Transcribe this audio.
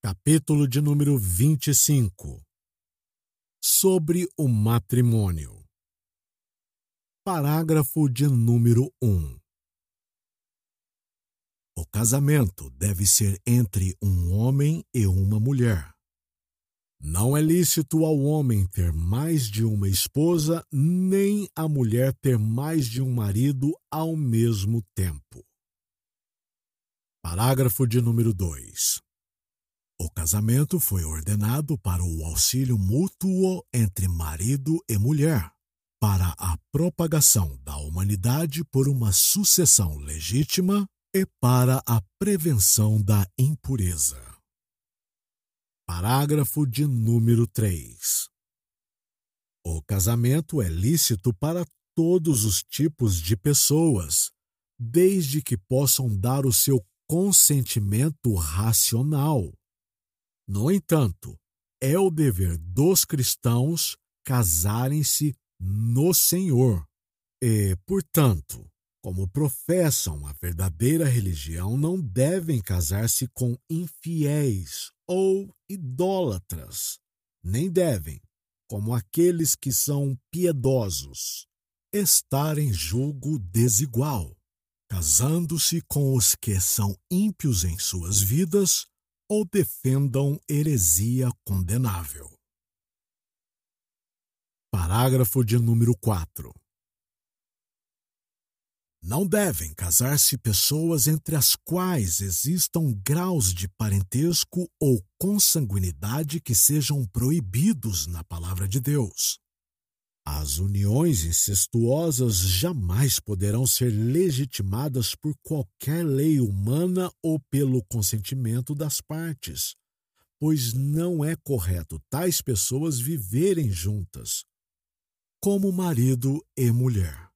Capítulo de número 25 Sobre o matrimônio. Parágrafo de número 1 O casamento deve ser entre um homem e uma mulher. Não é lícito ao homem ter mais de uma esposa, nem a mulher ter mais de um marido ao mesmo tempo. Parágrafo de número 2. Casamento foi ordenado para o auxílio mútuo entre marido e mulher, para a propagação da humanidade por uma sucessão legítima e para a prevenção da impureza. Parágrafo de número 3. O casamento é lícito para todos os tipos de pessoas, desde que possam dar o seu consentimento racional. No entanto, é o dever dos cristãos casarem-se no Senhor. E, portanto, como professam a verdadeira religião, não devem casar-se com infiéis ou idólatras, nem devem, como aqueles que são piedosos, estar em julgo desigual casando-se com os que são ímpios em suas vidas ou defendam heresia condenável. Parágrafo de número 4. Não devem casar-se pessoas entre as quais existam graus de parentesco ou consanguinidade que sejam proibidos na palavra de Deus. As uniões incestuosas jamais poderão ser legitimadas por qualquer lei humana ou pelo consentimento das partes, pois não é correto tais pessoas viverem juntas, como marido e mulher.